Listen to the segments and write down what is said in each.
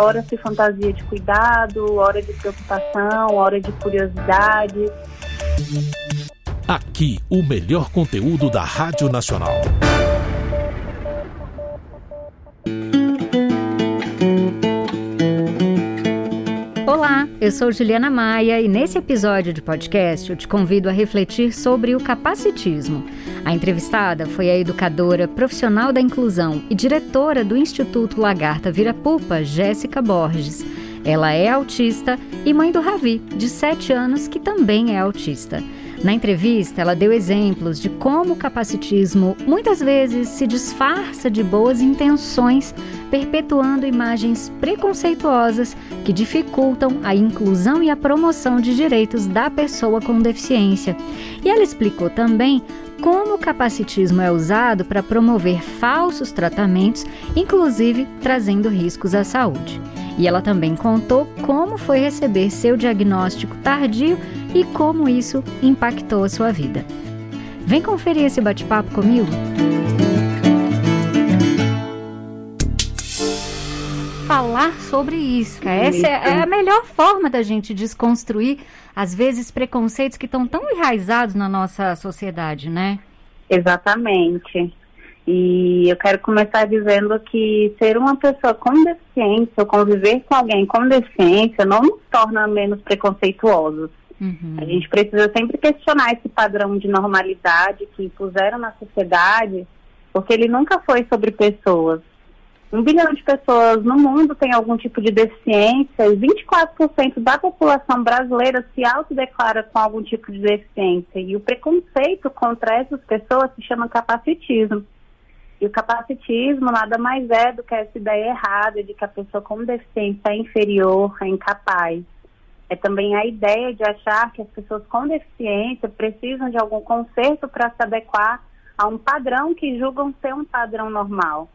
hora se fantasia de cuidado, hora de preocupação, hora de curiosidade. Aqui, o melhor conteúdo da Rádio Nacional. Eu sou Juliana Maia e nesse episódio de podcast eu te convido a refletir sobre o capacitismo. A entrevistada foi a educadora profissional da inclusão e diretora do Instituto Lagarta Virapupa, Jéssica Borges. Ela é autista e mãe do Ravi, de 7 anos, que também é autista. Na entrevista, ela deu exemplos de como o capacitismo muitas vezes se disfarça de boas intenções, perpetuando imagens preconceituosas que dificultam a inclusão e a promoção de direitos da pessoa com deficiência. E ela explicou também como o capacitismo é usado para promover falsos tratamentos, inclusive trazendo riscos à saúde. E ela também contou como foi receber seu diagnóstico tardio e como isso impactou a sua vida. Vem conferir esse bate-papo comigo? Falar sobre isso. Essa é a melhor forma da gente desconstruir, às vezes, preconceitos que estão tão enraizados na nossa sociedade, né? Exatamente. E eu quero começar dizendo que ser uma pessoa com deficiência ou conviver com alguém com deficiência não nos torna menos preconceituosos. Uhum. A gente precisa sempre questionar esse padrão de normalidade que impuseram na sociedade, porque ele nunca foi sobre pessoas. Um bilhão de pessoas no mundo tem algum tipo de deficiência e 24% da população brasileira se autodeclara com algum tipo de deficiência. E o preconceito contra essas pessoas se chama capacitismo. E o capacitismo nada mais é do que essa ideia errada de que a pessoa com deficiência é inferior, é incapaz. É também a ideia de achar que as pessoas com deficiência precisam de algum conserto para se adequar a um padrão que julgam ser um padrão normal.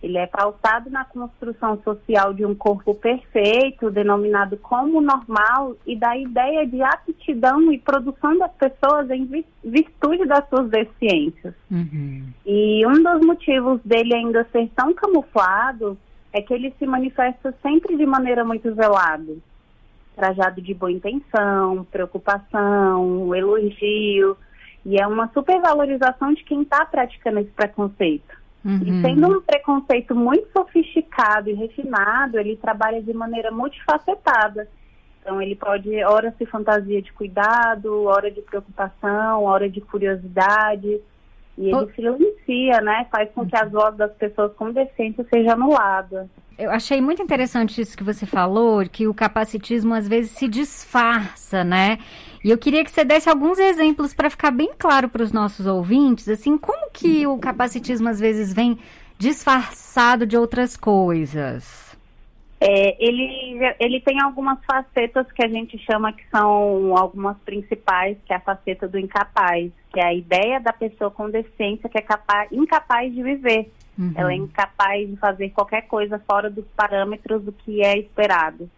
Ele é pautado na construção social de um corpo perfeito, denominado como normal, e da ideia de aptidão e produção das pessoas em virtude das suas deficiências. Uhum. E um dos motivos dele ainda ser tão camuflado é que ele se manifesta sempre de maneira muito velada. Trajado de boa intenção, preocupação, elogio, e é uma supervalorização de quem está praticando esse preconceito. Uhum. E sendo um preconceito muito sofisticado e refinado, ele trabalha de maneira multifacetada. Então, ele pode, hora se fantasia de cuidado, hora de preocupação, hora de curiosidade. E ele silencia, né? Faz com que as vozes das pessoas com deficiência sejam anuladas. Eu achei muito interessante isso que você falou, que o capacitismo às vezes se disfarça, né? E eu queria que você desse alguns exemplos para ficar bem claro para os nossos ouvintes, assim, como que o capacitismo às vezes vem disfarçado de outras coisas. É, ele, ele tem algumas facetas que a gente chama que são algumas principais, que é a faceta do incapaz, que é a ideia da pessoa com deficiência que é capaz, incapaz de viver. Uhum. Ela é incapaz de fazer qualquer coisa fora dos parâmetros do que é esperado.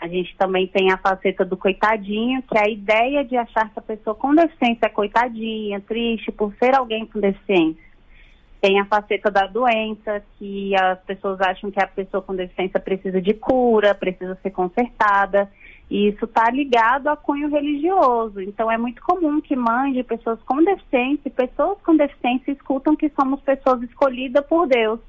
A gente também tem a faceta do coitadinho, que é a ideia de achar que a pessoa com deficiência é coitadinha, triste por ser alguém com deficiência. Tem a faceta da doença, que as pessoas acham que a pessoa com deficiência precisa de cura, precisa ser consertada. E isso está ligado a cunho religioso. Então, é muito comum que mães de pessoas com deficiência e pessoas com deficiência escutam que somos pessoas escolhidas por Deus.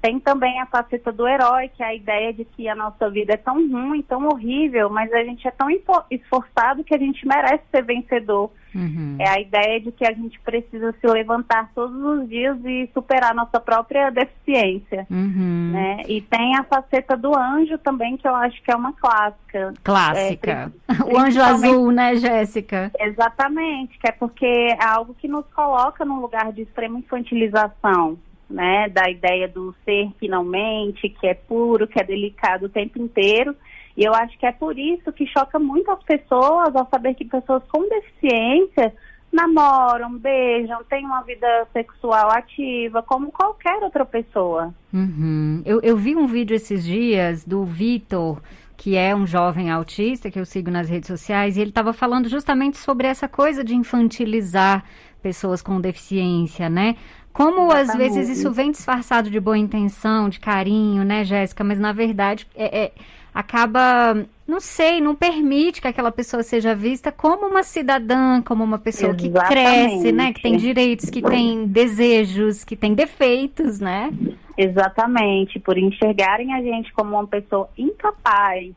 Tem também a faceta do herói, que é a ideia de que a nossa vida é tão ruim, tão horrível, mas a gente é tão esforçado que a gente merece ser vencedor. Uhum. É a ideia de que a gente precisa se levantar todos os dias e superar nossa própria deficiência. Uhum. Né? E tem a faceta do anjo também, que eu acho que é uma clássica. Clássica. É, o anjo azul, né, Jéssica? Exatamente, que é porque é algo que nos coloca num lugar de extrema infantilização né, da ideia do ser que não mente, que é puro, que é delicado o tempo inteiro. E eu acho que é por isso que choca muito as pessoas ao saber que pessoas com deficiência namoram, beijam, têm uma vida sexual ativa, como qualquer outra pessoa. Uhum. Eu, eu vi um vídeo esses dias do Vitor, que é um jovem autista que eu sigo nas redes sociais, e ele estava falando justamente sobre essa coisa de infantilizar pessoas com deficiência, né? Como às vezes isso vem disfarçado de boa intenção, de carinho, né, Jéssica? Mas na verdade é, é, acaba, não sei, não permite que aquela pessoa seja vista como uma cidadã, como uma pessoa Exatamente. que cresce, né? Que tem direitos, que tem desejos, que tem defeitos, né? Exatamente, por enxergarem a gente como uma pessoa incapaz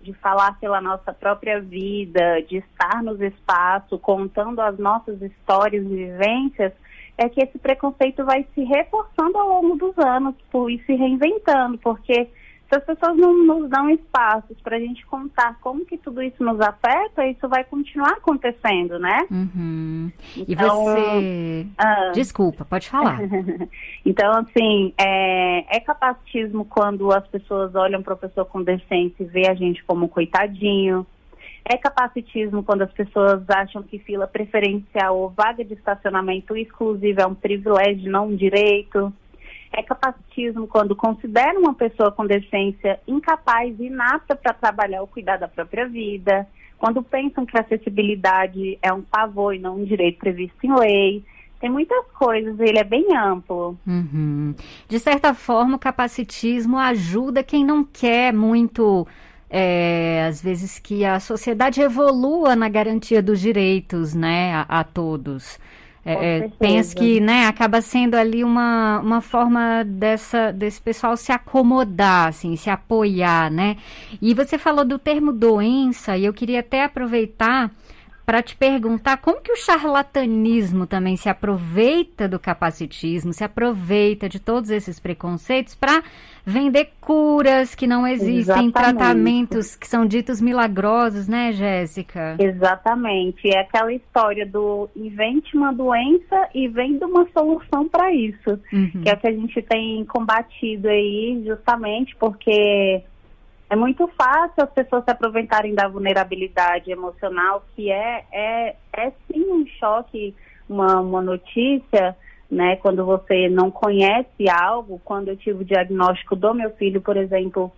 de falar pela nossa própria vida, de estar nos espaços, contando as nossas histórias e vivências, é que esse preconceito vai se reforçando ao longo dos anos e se reinventando, porque se as pessoas não nos dão espaços para a gente contar como que tudo isso nos afeta, isso vai continuar acontecendo, né? Uhum. E então, você... Ah, Desculpa, pode falar. então, assim, é, é, capacitismo quando as pessoas olham para a pessoa com decência e vê a gente como coitadinho. É capacitismo quando as pessoas acham que fila preferencial ou vaga de estacionamento exclusiva é um privilégio, não um direito. É capacitismo quando considera uma pessoa com deficiência incapaz e inapta para trabalhar ou cuidar da própria vida. Quando pensam que a acessibilidade é um favor e não um direito previsto em lei. Tem muitas coisas, ele é bem amplo. Uhum. De certa forma, o capacitismo ajuda quem não quer muito é, às vezes que a sociedade evolua na garantia dos direitos, né, a, a todos. É, é penso que né, acaba sendo ali uma, uma forma dessa, desse pessoal se acomodar, assim, se apoiar, né? E você falou do termo doença, e eu queria até aproveitar para te perguntar como que o charlatanismo também se aproveita do capacitismo, se aproveita de todos esses preconceitos para vender curas que não existem, Exatamente. tratamentos que são ditos milagrosos, né, Jéssica? Exatamente. É aquela história do invente uma doença e vende uma solução para isso, uhum. que é o que a gente tem combatido aí, justamente porque é muito fácil as pessoas se aproveitarem da vulnerabilidade emocional, que é, é, é sim um choque, uma, uma notícia, né? Quando você não conhece algo, quando eu tive o diagnóstico do meu filho, por exemplo,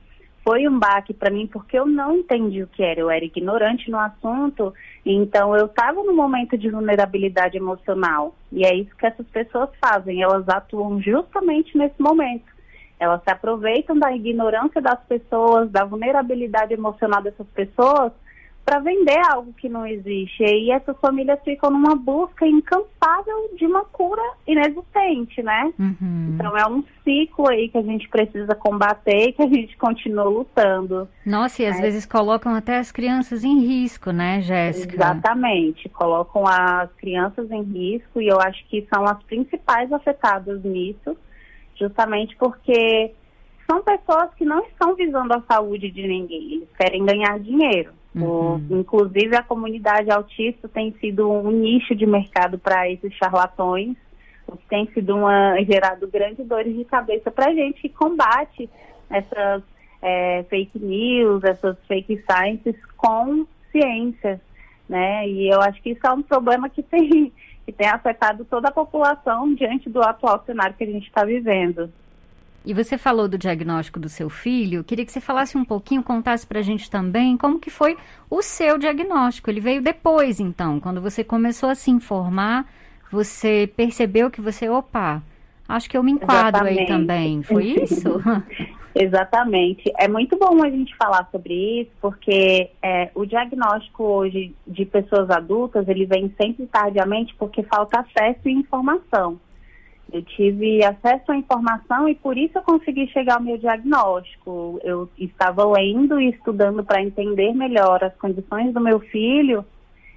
foi um baque para mim porque eu não entendi o que era, eu era ignorante no assunto, então eu estava no momento de vulnerabilidade emocional. E é isso que essas pessoas fazem, elas atuam justamente nesse momento. Elas se aproveitam da ignorância das pessoas, da vulnerabilidade emocional dessas pessoas, para vender algo que não existe. E aí essas famílias ficam numa busca incansável de uma cura inexistente, né? Uhum. Então é um ciclo aí que a gente precisa combater e que a gente continua lutando. Nossa, e às é. vezes colocam até as crianças em risco, né, Jéssica? Exatamente, colocam as crianças em risco e eu acho que são as principais afetadas nisso justamente porque são pessoas que não estão visando a saúde de ninguém, eles querem ganhar dinheiro. Uhum. O, inclusive, a comunidade autista tem sido um nicho de mercado para esses charlatões, o que tem sido uma, gerado grandes dores de cabeça para a gente que combate essas é, fake news, essas fake sciences com ciência, né? E eu acho que isso é um problema que tem que tem afetado toda a população diante do atual cenário que a gente está vivendo. E você falou do diagnóstico do seu filho. Queria que você falasse um pouquinho, contasse para a gente também como que foi o seu diagnóstico. Ele veio depois, então, quando você começou a se informar, você percebeu que você, opa, acho que eu me enquadro Exatamente. aí também. Foi isso? Exatamente. É muito bom a gente falar sobre isso, porque é, o diagnóstico hoje de pessoas adultas, ele vem sempre tardiamente porque falta acesso e informação. Eu tive acesso à informação e por isso eu consegui chegar ao meu diagnóstico. Eu estava lendo e estudando para entender melhor as condições do meu filho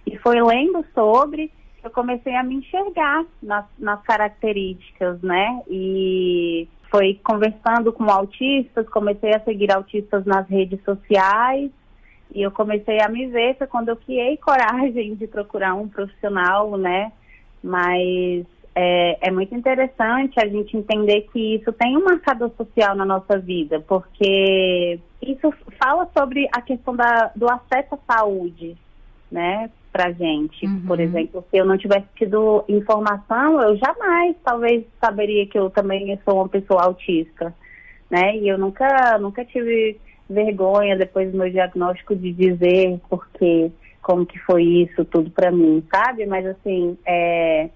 e foi lendo sobre eu comecei a me enxergar nas, nas características, né? E foi conversando com autistas, comecei a seguir autistas nas redes sociais e eu comecei a me ver foi quando eu criei coragem de procurar um profissional, né? Mas é, é, muito interessante a gente entender que isso tem um marcador social na nossa vida, porque isso fala sobre a questão da, do acesso à saúde, né? pra gente. Uhum. Por exemplo, se eu não tivesse tido informação, eu jamais talvez saberia que eu também sou uma pessoa autista, né? E eu nunca, nunca tive vergonha depois do meu diagnóstico de dizer porque como que foi isso tudo para mim, sabe? Mas assim, é,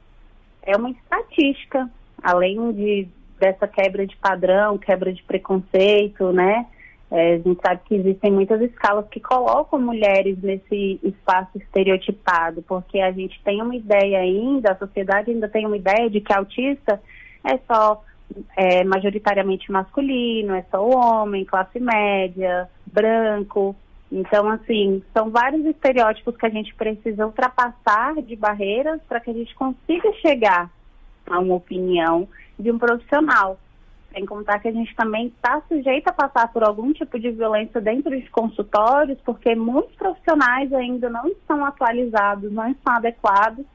é uma estatística. além de dessa quebra de padrão, quebra de preconceito, né? É, a gente sabe que existem muitas escalas que colocam mulheres nesse espaço estereotipado, porque a gente tem uma ideia ainda, a sociedade ainda tem uma ideia de que autista é só é, majoritariamente masculino, é só homem, classe média, branco. Então, assim, são vários estereótipos que a gente precisa ultrapassar de barreiras para que a gente consiga chegar a uma opinião de um profissional. Sem contar que a gente também está sujeito a passar por algum tipo de violência dentro de consultórios, porque muitos profissionais ainda não estão atualizados, não estão adequados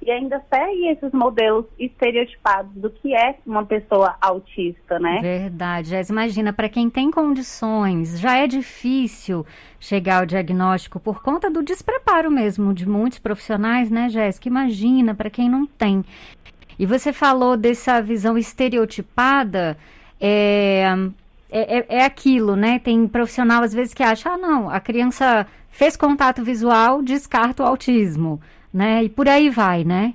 e ainda seguem esses modelos estereotipados do que é uma pessoa autista, né? Verdade, Jéssica. Imagina, para quem tem condições, já é difícil chegar ao diagnóstico por conta do despreparo mesmo de muitos profissionais, né, Jéssica? Imagina, para quem não tem. E você falou dessa visão estereotipada, é, é, é, é, aquilo, né? Tem profissional às vezes que acha, ah, não, a criança fez contato visual, descarta o autismo, né? E por aí vai, né?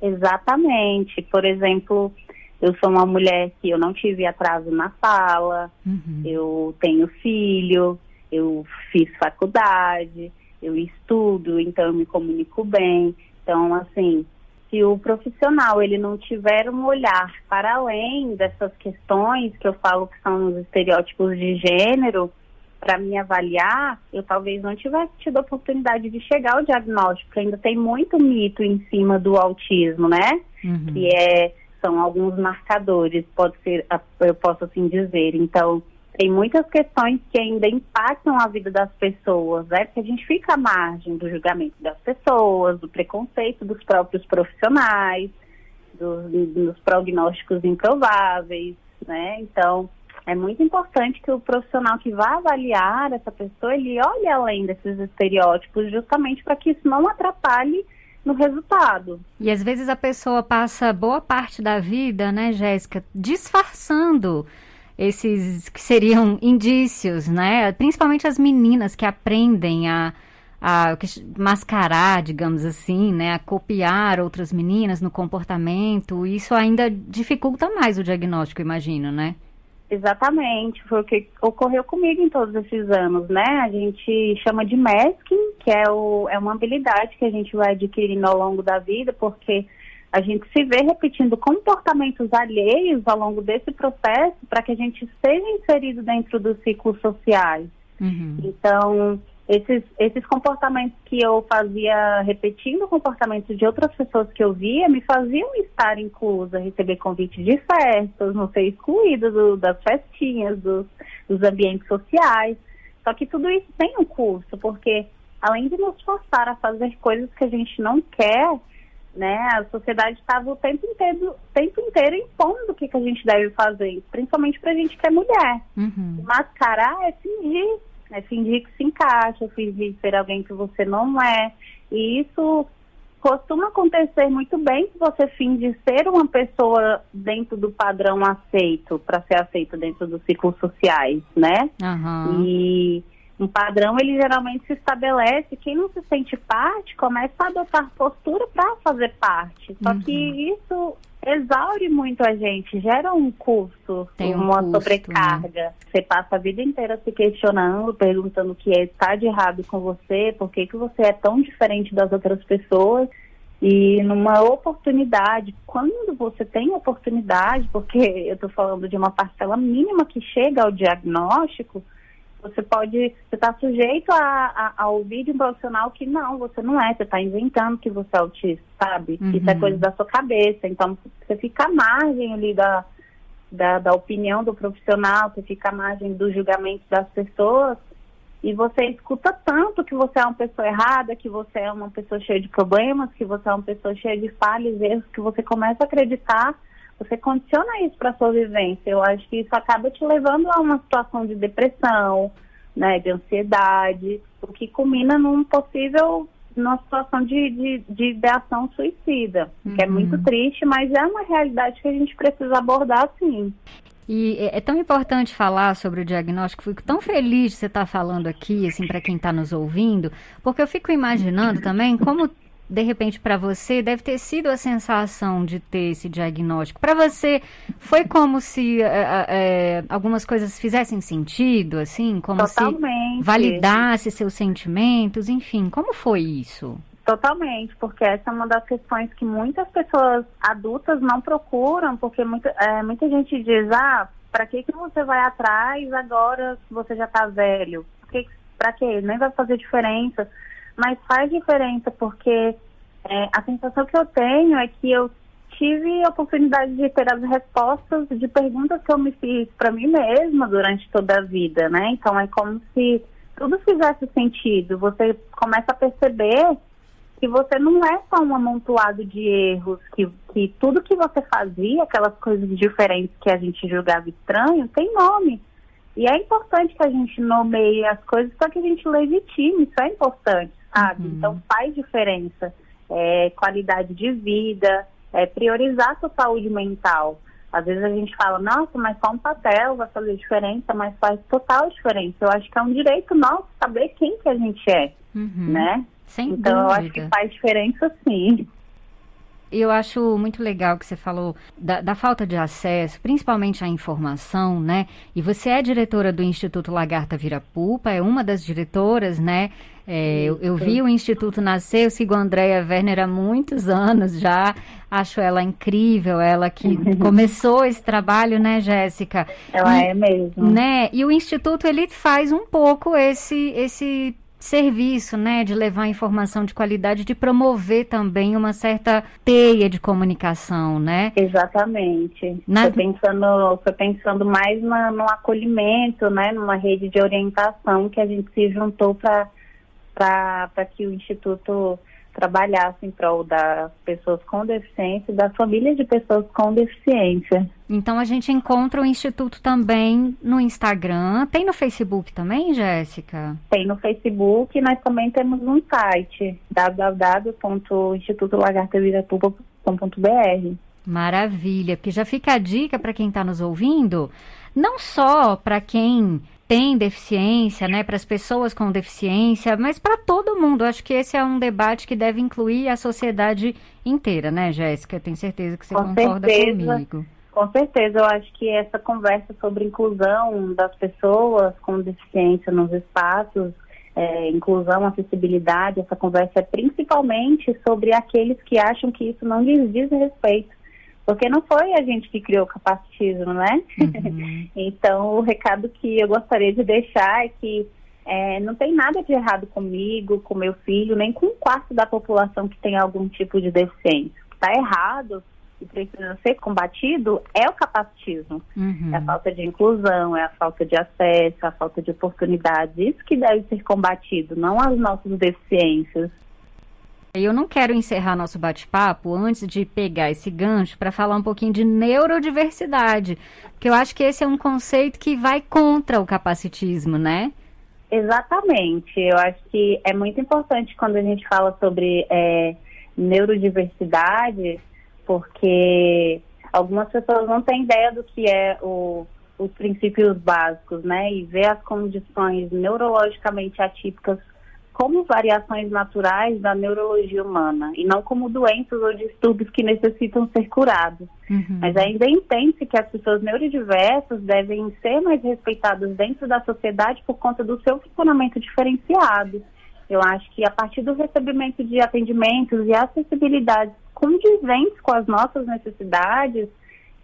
Exatamente. Por exemplo, eu sou uma mulher que eu não tive atraso na fala, uhum. eu tenho filho, eu fiz faculdade, eu estudo, então eu me comunico bem. Então, assim, se o profissional ele não tiver um olhar para além dessas questões que eu falo que são os estereótipos de gênero, para me avaliar, eu talvez não tivesse tido a oportunidade de chegar ao diagnóstico, porque ainda tem muito mito em cima do autismo, né? Uhum. Que é, são alguns marcadores, pode ser, eu posso assim dizer. Então, tem muitas questões que ainda impactam a vida das pessoas, né? Porque a gente fica à margem do julgamento das pessoas, do preconceito dos próprios profissionais, dos, dos prognósticos improváveis, né? Então, é muito importante que o profissional que vai avaliar essa pessoa, ele olhe além desses estereótipos, justamente para que isso não atrapalhe no resultado. E às vezes a pessoa passa boa parte da vida, né, Jéssica, disfarçando esses que seriam indícios, né? Principalmente as meninas que aprendem a, a mascarar, digamos assim, né? A copiar outras meninas no comportamento. Isso ainda dificulta mais o diagnóstico, imagino, né? Exatamente, foi o que ocorreu comigo em todos esses anos, né? A gente chama de masking, que é, o, é uma habilidade que a gente vai adquirindo ao longo da vida, porque a gente se vê repetindo comportamentos alheios ao longo desse processo para que a gente seja inserido dentro dos ciclos sociais. Uhum. Então, esses, esses comportamentos que eu fazia repetindo comportamentos de outras pessoas que eu via me faziam estar inclusa, receber convite de festas, não ser excluída do, das festinhas, dos, dos ambientes sociais. Só que tudo isso tem um custo, porque além de nos forçar a fazer coisas que a gente não quer, né? A sociedade estava o tempo inteiro, tempo inteiro impondo o que, que a gente deve fazer, principalmente para a gente que é mulher. Uhum. Mascarar é fingir, é fingir que se encaixa, fingir ser alguém que você não é. E isso costuma acontecer muito bem se você finge ser uma pessoa dentro do padrão aceito, para ser aceito dentro dos ciclos sociais, né? Uhum. E um padrão ele geralmente se estabelece, quem não se sente parte começa a adotar postura para fazer parte. Só uhum. que isso exaure muito a gente, gera um custo, Tem uma custo, sobrecarga. Né? Você passa a vida inteira se questionando, perguntando o que é, está de errado com você, por que, que você é tão diferente das outras pessoas. E numa oportunidade, quando você tem oportunidade, porque eu estou falando de uma parcela mínima que chega ao diagnóstico, você pode, você está sujeito a, a, a, ouvir de um profissional que não, você não é, você está inventando que você é autista, sabe? Uhum. Isso é coisa da sua cabeça. Então, você fica à margem ali da, da, da opinião do profissional, você fica à margem do julgamento das pessoas e você escuta tanto que você é uma pessoa errada, que você é uma pessoa cheia de problemas, que você é uma pessoa cheia de falhas, erros, que você começa a acreditar você condiciona isso para sua vivência. Eu acho que isso acaba te levando a uma situação de depressão, né, de ansiedade, o que culmina num possível numa situação de, de, de ideação suicida, uhum. que é muito uhum. triste, mas é uma realidade que a gente precisa abordar sim. E é, é tão importante falar sobre o diagnóstico. Fico tão feliz de você estar falando aqui, assim, para quem está nos ouvindo, porque eu fico imaginando também como de repente para você deve ter sido a sensação de ter esse diagnóstico. Para você foi como se é, é, algumas coisas fizessem sentido, assim, como Totalmente. se validasse seus sentimentos, enfim, como foi isso? Totalmente, porque essa é uma das questões que muitas pessoas adultas não procuram, porque muita, é, muita gente diz, ah, para que, que você vai atrás agora que você já está velho? Para que? Nem vai fazer diferença. Mas faz diferença, porque é, a sensação que eu tenho é que eu tive a oportunidade de ter as respostas de perguntas que eu me fiz para mim mesma durante toda a vida, né? Então é como se tudo fizesse sentido. Você começa a perceber que você não é só um amontoado de erros, que, que tudo que você fazia, aquelas coisas diferentes que a gente julgava estranho, tem nome. E é importante que a gente nomeie as coisas para que a gente legitime, isso é importante, sabe? Uhum. Então faz diferença. É, qualidade de vida, é, priorizar a sua saúde mental. Às vezes a gente fala, nossa, mas só um papel vai fazer diferença, mas faz total diferença. Eu acho que é um direito nosso saber quem que a gente é, uhum. né? Sem então dúvida. eu acho que faz diferença sim. Eu acho muito legal que você falou da, da, falta de acesso, principalmente à informação, né? E você é diretora do Instituto Lagarta Virapupa, é uma das diretoras, né? É, eu, eu, vi o Instituto nascer, eu sigo a Andrea Werner há muitos anos já, acho ela incrível, ela que começou esse trabalho, né, Jéssica? Ela e, é mesmo. Né? E o Instituto, ele faz um pouco esse, esse serviço, né, de levar informação de qualidade, de promover também uma certa teia de comunicação, né? Exatamente. Na... Foi pensando, foi pensando mais na, no acolhimento, né, numa rede de orientação que a gente se juntou para para que o instituto trabalhasse em prol das pessoas com deficiência e das famílias de pessoas com deficiência. Então a gente encontra o Instituto também no Instagram. Tem no Facebook também, Jéssica? Tem no Facebook e nós também temos um site www.institutolagartaviratuba.com.br. Maravilha, porque já fica a dica para quem está nos ouvindo, não só para quem tem deficiência, né, para as pessoas com deficiência, mas para todo mundo. Acho que esse é um debate que deve incluir a sociedade inteira, né, Jéssica? Tenho certeza que você com concorda certeza, comigo. Com certeza, eu acho que essa conversa sobre inclusão das pessoas com deficiência nos espaços, é, inclusão, acessibilidade, essa conversa é principalmente sobre aqueles que acham que isso não lhes diz respeito porque não foi a gente que criou o capacitismo, né? Uhum. então, o recado que eu gostaria de deixar é que é, não tem nada de errado comigo, com meu filho, nem com um quarto da população que tem algum tipo de deficiência. O que está errado e precisa ser combatido é o capacitismo. Uhum. É a falta de inclusão, é a falta de acesso, é a falta de oportunidades. Isso que deve ser combatido, não as nossas deficiências. Eu não quero encerrar nosso bate-papo antes de pegar esse gancho para falar um pouquinho de neurodiversidade, porque eu acho que esse é um conceito que vai contra o capacitismo, né? Exatamente. Eu acho que é muito importante quando a gente fala sobre é, neurodiversidade, porque algumas pessoas não têm ideia do que é o, os princípios básicos, né? E ver as condições neurologicamente atípicas como variações naturais da neurologia humana e não como doenças ou distúrbios que necessitam ser curados. Uhum. Mas ainda entende-se que as pessoas neurodiversas devem ser mais respeitadas dentro da sociedade por conta do seu funcionamento diferenciado. Eu acho que a partir do recebimento de atendimentos e acessibilidade condizentes com as nossas necessidades,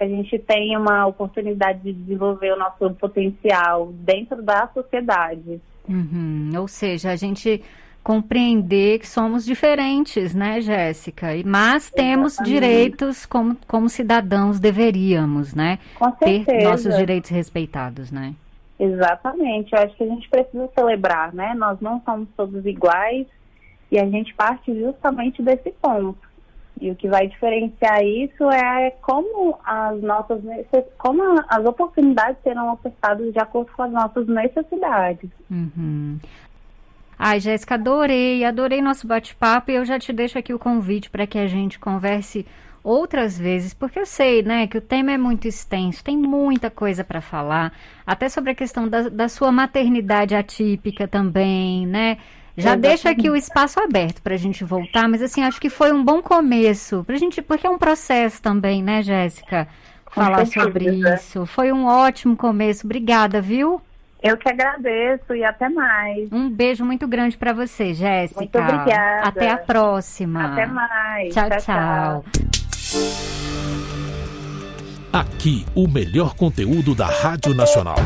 a gente tem uma oportunidade de desenvolver o nosso potencial dentro da sociedade. Uhum. Ou seja, a gente compreender que somos diferentes, né, Jéssica? Mas temos Exatamente. direitos como, como cidadãos deveríamos, né? Com certeza. Ter nossos direitos respeitados, né? Exatamente. Eu acho que a gente precisa celebrar, né? Nós não somos todos iguais e a gente parte justamente desse ponto. E o que vai diferenciar isso é como as nossas como as oportunidades serão ofertadas de acordo com as nossas necessidades. Uhum. Ai, Jéssica, adorei, adorei nosso bate-papo e eu já te deixo aqui o convite para que a gente converse outras vezes, porque eu sei, né, que o tema é muito extenso, tem muita coisa para falar, até sobre a questão da, da sua maternidade atípica também, né? Já deixa aqui o espaço aberto para a gente voltar, mas assim, acho que foi um bom começo, pra gente, porque é um processo também, né, Jéssica? Falar sobre isso. Foi um ótimo começo. Obrigada, viu? Eu que agradeço e até mais. Um beijo muito grande para você, Jéssica. Muito obrigada. Até a próxima. Até mais. tchau. tchau. tchau. Aqui, o melhor conteúdo da Rádio Nacional.